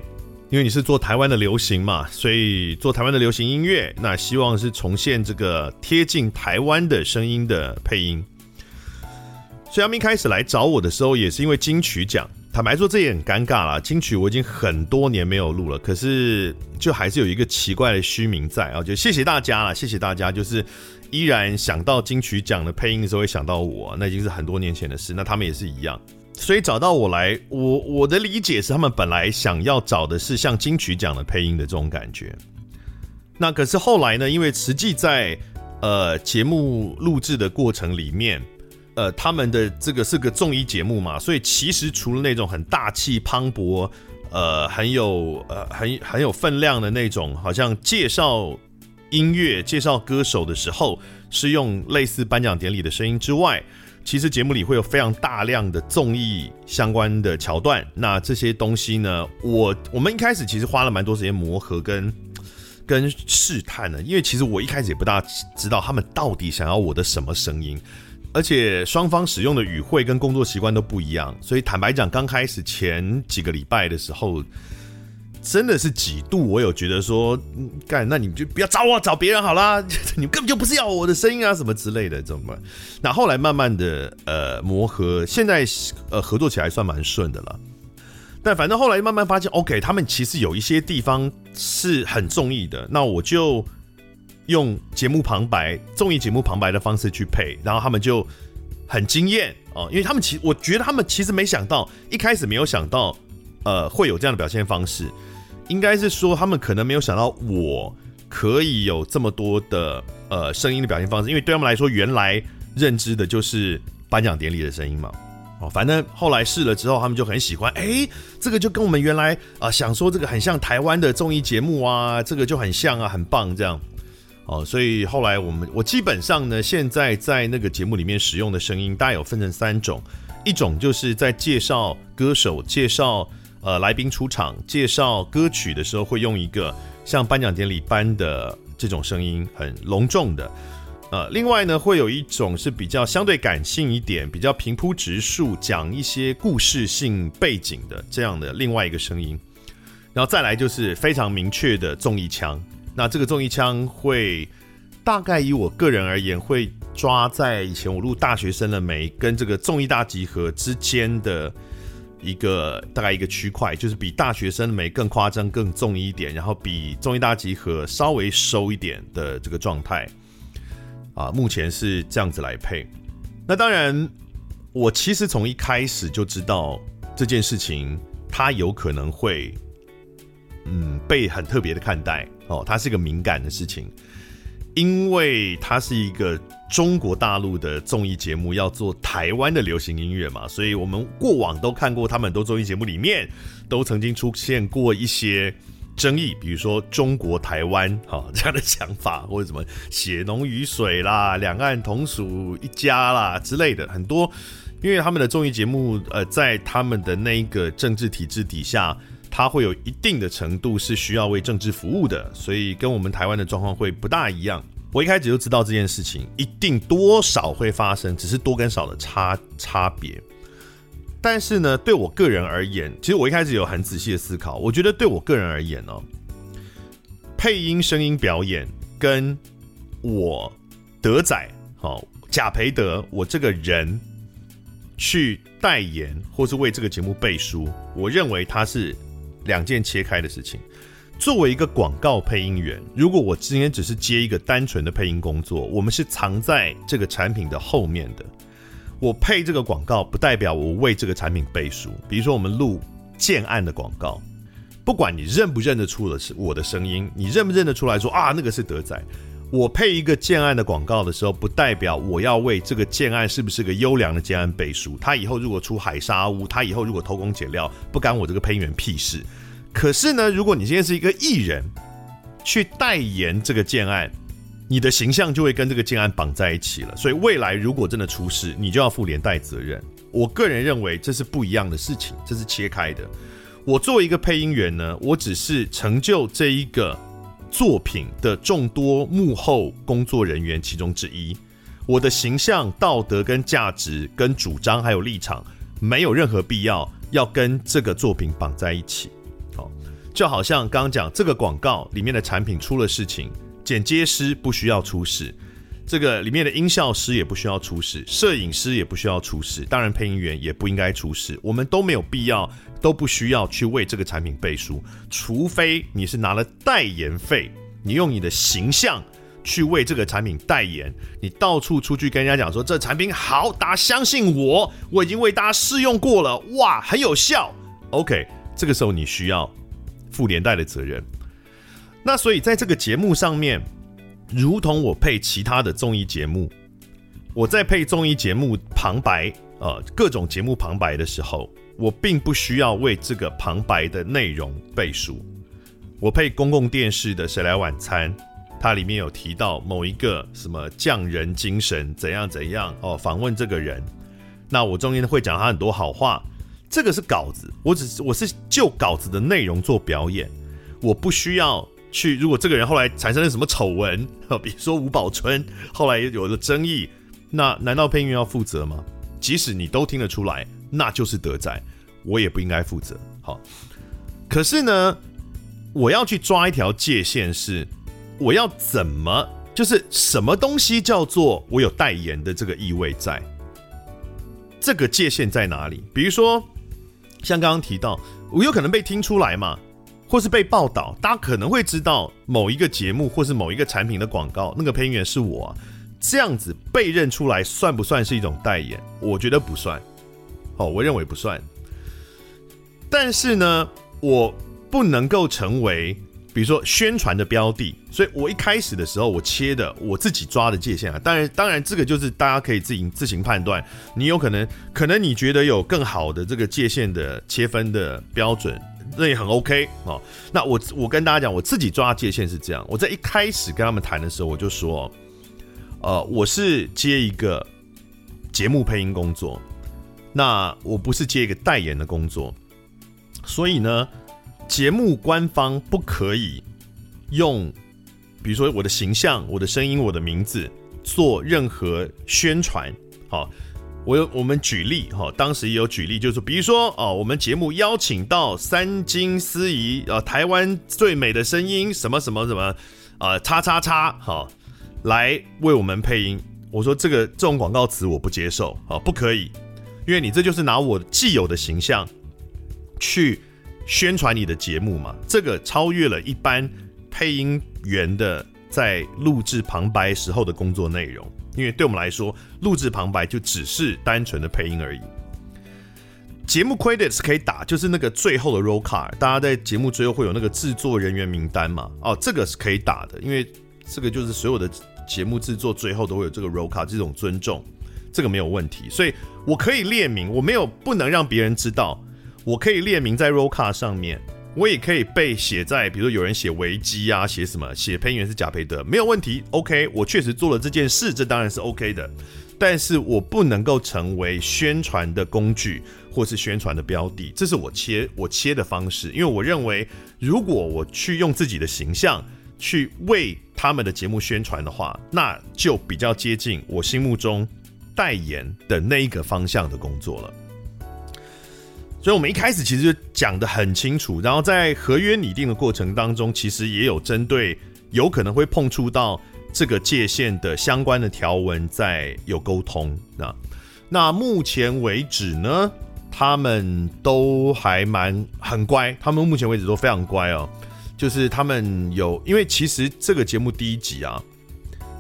因为你是做台湾的流行嘛，所以做台湾的流行音乐，那希望是重现这个贴近台湾的声音的配音。所以他们一开始来找我的时候，也是因为金曲奖。坦白说，这也很尴尬啦。金曲我已经很多年没有录了，可是就还是有一个奇怪的虚名在啊。就谢谢大家啦，谢谢大家，就是依然想到金曲奖的配音的时候会想到我，那已经是很多年前的事。那他们也是一样，所以找到我来，我我的理解是，他们本来想要找的是像金曲奖的配音的这种感觉。那可是后来呢，因为实际在呃节目录制的过程里面。呃，他们的这个是个综艺节目嘛，所以其实除了那种很大气磅礴，呃，很有呃很很有分量的那种，好像介绍音乐、介绍歌手的时候是用类似颁奖典礼的声音之外，其实节目里会有非常大量的综艺相关的桥段。那这些东西呢，我我们一开始其实花了蛮多时间磨合跟跟试探的，因为其实我一开始也不大知道他们到底想要我的什么声音。而且双方使用的语汇跟工作习惯都不一样，所以坦白讲，刚开始前几个礼拜的时候，真的是几度我有觉得说，干，那你们就不要找我，找别人好啦，你们根本就不是要我的声音啊，什么之类的，怎么？那后来慢慢的呃磨合，现在呃合作起来算蛮顺的了。但反正后来慢慢发现，OK，他们其实有一些地方是很中意的，那我就用节目旁白、综艺节目旁白的方式去配，然后他们就很惊艳哦，因为他们其我觉得他们其实没想到，一开始没有想到，呃，会有这样的表现方式，应该是说他们可能没有想到我可以有这么多的呃声音的表现方式，因为对他们来说，原来认知的就是颁奖典礼的声音嘛。哦，反正后来试了之后，他们就很喜欢。哎，这个就跟我们原来啊、想说这个很像台湾的综艺节目啊，这个就很像啊，很棒这样。哦，所以后来我们我基本上呢，现在在那个节目里面使用的声音，大概有分成三种。一种就是在介绍歌手、介绍呃来宾出场、介绍歌曲的时候，会用一个像颁奖典礼般的这种声音，很隆重的。呃，另外呢，会有一种是比较相对感性一点，比较平铺直述，讲一些故事性背景的这样的另外一个声音，然后再来就是非常明确的综艺腔。那这个综艺腔会大概以我个人而言，会抓在以前我录大学生的没跟这个综艺大集合之间的一个大概一个区块，就是比大学生了没更夸张、更重一点，然后比综艺大集合稍微收一点的这个状态。啊，目前是这样子来配。那当然，我其实从一开始就知道这件事情，它有可能会，嗯，被很特别的看待哦。它是一个敏感的事情，因为它是一个中国大陆的综艺节目，要做台湾的流行音乐嘛，所以我们过往都看过他们很多综艺节目里面都曾经出现过一些。争议，比如说中国台湾 哈这样的想法，或者什么血浓于水啦，两岸同属一家啦之类的很多，因为他们的综艺节目，呃，在他们的那一个政治体制底下，它会有一定的程度是需要为政治服务的，所以跟我们台湾的状况会不大一样。我一开始就知道这件事情一定多少会发生，只是多跟少的差差别。但是呢，对我个人而言，其实我一开始有很仔细的思考。我觉得对我个人而言、哦，配音、声音表演跟我德仔，好贾培德，我这个人去代言或是为这个节目背书，我认为它是两件切开的事情。作为一个广告配音员，如果我今天只是接一个单纯的配音工作，我们是藏在这个产品的后面的。我配这个广告，不代表我为这个产品背书。比如说，我们录建案的广告，不管你认不认得出的是我的声音，你认不认得出来说啊，那个是德仔。我配一个建案的广告的时候，不代表我要为这个建案是不是个优良的建案背书。他以后如果出海沙屋，他以后如果偷工减料，不干我这个配音员屁事。可是呢，如果你今天是一个艺人，去代言这个建案。你的形象就会跟这个建案绑在一起了，所以未来如果真的出事，你就要负连带责任。我个人认为这是不一样的事情，这是切开的。我作为一个配音员呢，我只是成就这一个作品的众多幕后工作人员其中之一。我的形象、道德跟价值、跟主张还有立场，没有任何必要要跟这个作品绑在一起。好，就好像刚刚讲这个广告里面的产品出了事情。剪接师不需要出事，这个里面的音效师也不需要出事，摄影师也不需要出事，当然配音员也不应该出事，我们都没有必要，都不需要去为这个产品背书，除非你是拿了代言费，你用你的形象去为这个产品代言，你到处出去跟人家讲说这产品好，大家相信我，我已经为大家试用过了，哇，很有效，OK，这个时候你需要负连带的责任。那所以在这个节目上面，如同我配其他的综艺节目，我在配综艺节目旁白，呃，各种节目旁白的时候，我并不需要为这个旁白的内容背书。我配公共电视的《谁来晚餐》，它里面有提到某一个什么匠人精神怎样怎样哦，访问这个人，那我中间会讲他很多好话，这个是稿子，我只是我是就稿子的内容做表演，我不需要。去，如果这个人后来产生了什么丑闻，比如说吴宝春后来有了争议，那难道配音员要负责吗？即使你都听得出来，那就是德仔，我也不应该负责。好，可是呢，我要去抓一条界限，是我要怎么，就是什么东西叫做我有代言的这个意味在？这个界限在哪里？比如说，像刚刚提到，我有可能被听出来嘛，或是被报道，大家可能会知道某一个节目或是某一个产品的广告，那个配音员是我，这样子被认出来，算不算是一种代言？我觉得不算。哦，我认为不算。但是呢，我不能够成为。比如说宣传的标的，所以我一开始的时候，我切的我自己抓的界限啊。当然，当然这个就是大家可以自行自行判断。你有可能，可能你觉得有更好的这个界限的切分的标准，那也很 OK 哦。那我我跟大家讲，我自己抓界限是这样。我在一开始跟他们谈的时候，我就说，呃，我是接一个节目配音工作，那我不是接一个代言的工作，所以呢。节目官方不可以用，比如说我的形象、我的声音、我的名字做任何宣传。好，我有我们举例哈，当时也有举例，就是比如说哦，我们节目邀请到三金司仪啊，台湾最美的声音什么什么什么啊，叉叉叉哈，来为我们配音。我说这个这种广告词我不接受啊，不可以，因为你这就是拿我既有的形象去。宣传你的节目嘛，这个超越了一般配音员的在录制旁白时候的工作内容，因为对我们来说，录制旁白就只是单纯的配音而已。节目 credit 是可以打，就是那个最后的 roll card，大家在节目最后会有那个制作人员名单嘛？哦，这个是可以打的，因为这个就是所有的节目制作最后都会有这个 roll card，这种尊重，这个没有问题，所以我可以列明，我没有不能让别人知道。我可以列明在 roll card 上面，我也可以被写在，比如说有人写维基啊，写什么，写配音员是贾培德，没有问题，OK，我确实做了这件事，这当然是 OK 的，但是我不能够成为宣传的工具或是宣传的标的，这是我切我切的方式，因为我认为，如果我去用自己的形象去为他们的节目宣传的话，那就比较接近我心目中代言的那一个方向的工作了。所以，我们一开始其实就讲得很清楚，然后在合约拟定的过程当中，其实也有针对有可能会碰触到这个界限的相关的条文在有沟通。那那目前为止呢，他们都还蛮很乖，他们目前为止都非常乖哦。就是他们有，因为其实这个节目第一集啊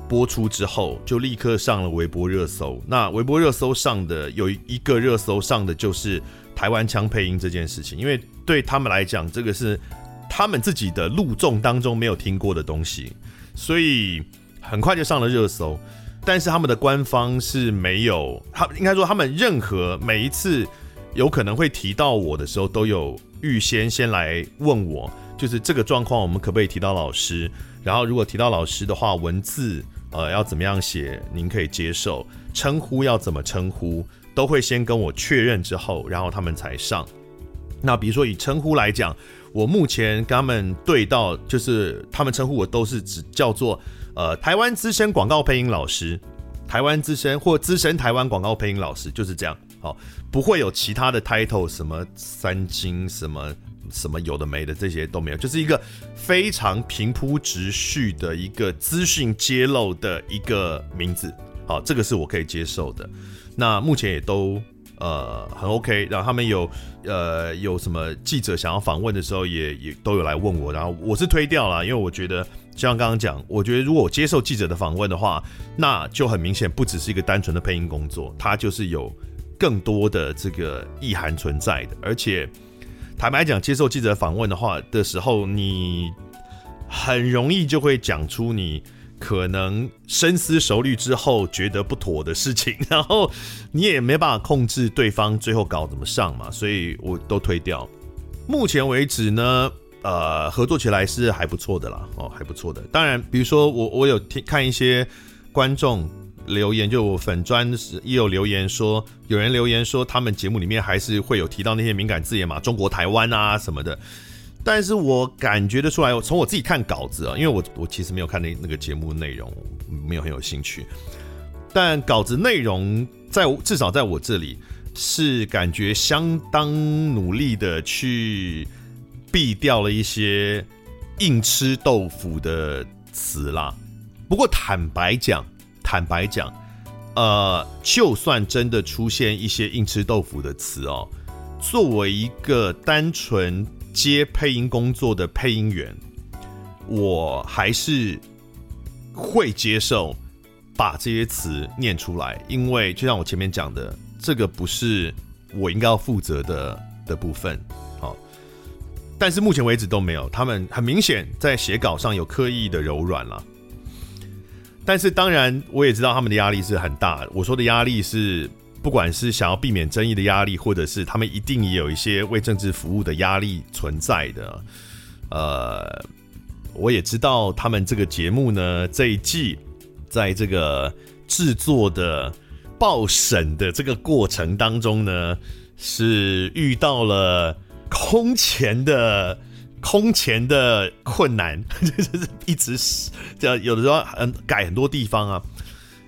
播出之后，就立刻上了微博热搜。那微博热搜上的有一个热搜上的就是。台湾腔配音这件事情，因为对他们来讲，这个是他们自己的录众当中没有听过的东西，所以很快就上了热搜。但是他们的官方是没有，他应该说他们任何每一次有可能会提到我的时候，都有预先先来问我，就是这个状况我们可不可以提到老师？然后如果提到老师的话，文字呃要怎么样写，您可以接受？称呼要怎么称呼？都会先跟我确认之后，然后他们才上。那比如说以称呼来讲，我目前跟他们对到，就是他们称呼我都是只叫做呃台湾资深广告配音老师，台湾资深或资深台湾广告配音老师就是这样。好，不会有其他的 title，什么三金什么什么有的没的这些都没有，就是一个非常平铺直叙的一个资讯揭露的一个名字。好，这个是我可以接受的。那目前也都呃很 OK，然后他们有呃有什么记者想要访问的时候也，也都有来问我，然后我是推掉了，因为我觉得像刚刚讲，我觉得如果我接受记者的访问的话，那就很明显不只是一个单纯的配音工作，它就是有更多的这个意涵存在的，而且坦白讲，接受记者访问的话的时候，你很容易就会讲出你。可能深思熟虑之后觉得不妥的事情，然后你也没办法控制对方最后稿怎么上嘛，所以我都推掉。目前为止呢，呃，合作起来是还不错的啦，哦，还不错的。当然，比如说我我有听看一些观众留言，就粉专也有留言说，有人留言说他们节目里面还是会有提到那些敏感字眼嘛，中国台湾啊什么的。但是我感觉得出来，从我自己看稿子啊，因为我我其实没有看那那个节目内容，没有很有兴趣。但稿子内容在至少在我这里是感觉相当努力的去避掉了一些硬吃豆腐的词啦。不过坦白讲，坦白讲，呃，就算真的出现一些硬吃豆腐的词哦。作为一个单纯接配音工作的配音员，我还是会接受把这些词念出来，因为就像我前面讲的，这个不是我应该要负责的的部分。好，但是目前为止都没有，他们很明显在写稿上有刻意的柔软了。但是当然，我也知道他们的压力是很大的。我说的压力是，不管是想要避免争议的压力，或者是他们一定也有一些为政治服务的压力存在的。呃，我也知道他们这个节目呢，这一季在这个制作的报审的这个过程当中呢，是遇到了空前的。空前的困难，就是一直这，有的时候很改很多地方啊。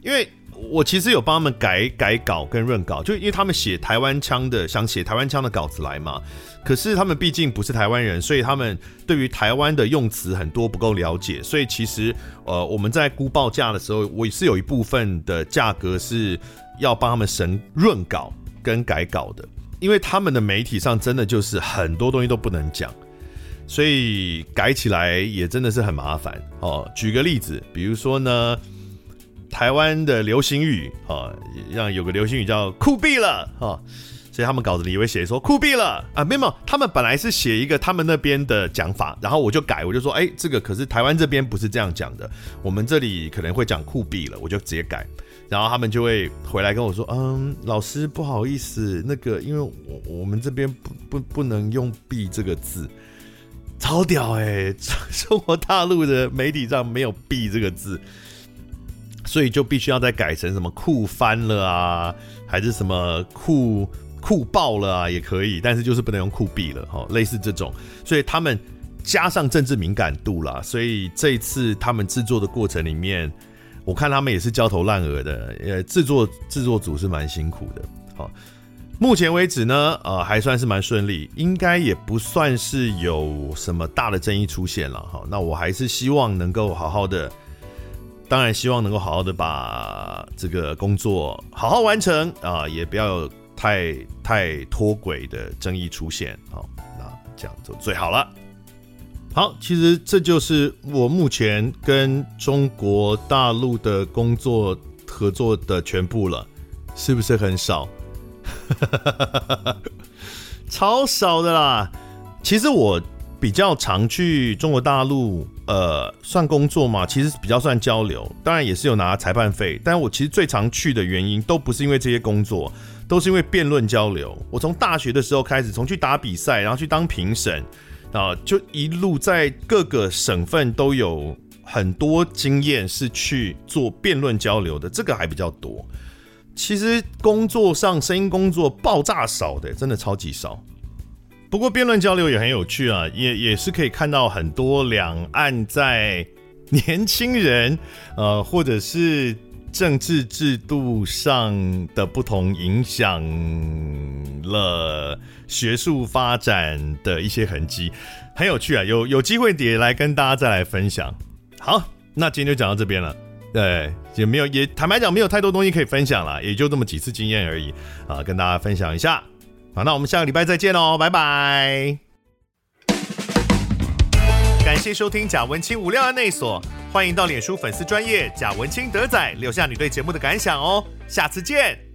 因为我其实有帮他们改改稿跟润稿，就因为他们写台湾腔的，想写台湾腔的稿子来嘛。可是他们毕竟不是台湾人，所以他们对于台湾的用词很多不够了解。所以其实呃，我们在估报价的时候，我是有一部分的价格是要帮他们审润稿跟改稿的，因为他们的媒体上真的就是很多东西都不能讲。所以改起来也真的是很麻烦哦。举个例子，比如说呢，台湾的流行语啊，让有个流行语叫“酷毙了”哈，所以他们稿子里也会写说“酷毙了”啊，没有，他们本来是写一个他们那边的讲法，然后我就改，我就说，哎，这个可是台湾这边不是这样讲的，我们这里可能会讲“酷毙了”，我就直接改，然后他们就会回来跟我说，嗯，老师不好意思，那个因为我我们这边不不不能用“毙”这个字。超屌哎、欸！中国大陆的媒体上没有“毙”这个字，所以就必须要再改成什么“酷翻了”啊，还是什么“酷酷爆了”啊，也可以，但是就是不能用“酷毙了”哈，类似这种。所以他们加上政治敏感度啦，所以这一次他们制作的过程里面，我看他们也是焦头烂额的，呃，制作制作组是蛮辛苦的，好。目前为止呢，呃，还算是蛮顺利，应该也不算是有什么大的争议出现了哈。那我还是希望能够好好的，当然希望能够好好的把这个工作好好完成啊，也不要有太太脱轨的争议出现。好，那这样就最好了。好，其实这就是我目前跟中国大陆的工作合作的全部了，是不是很少？超少的啦！其实我比较常去中国大陆，呃，算工作嘛，其实比较算交流，当然也是有拿裁判费。但我其实最常去的原因，都不是因为这些工作，都是因为辩论交流。我从大学的时候开始，从去打比赛，然后去当评审，啊，就一路在各个省份都有很多经验，是去做辩论交流的，这个还比较多。其实工作上声音工作爆炸少的，真的超级少。不过辩论交流也很有趣啊，也也是可以看到很多两岸在年轻人呃或者是政治制度上的不同，影响了学术发展的一些痕迹，很有趣啊。有有机会也来跟大家再来分享。好，那今天就讲到这边了。对，也没有，也坦白讲，没有太多东西可以分享了，也就这么几次经验而已啊，跟大家分享一下。好，那我们下个礼拜再见喽，拜拜。感谢收听贾文清无料案内所，欢迎到脸书粉丝专业贾文清德仔留下你对节目的感想哦，下次见。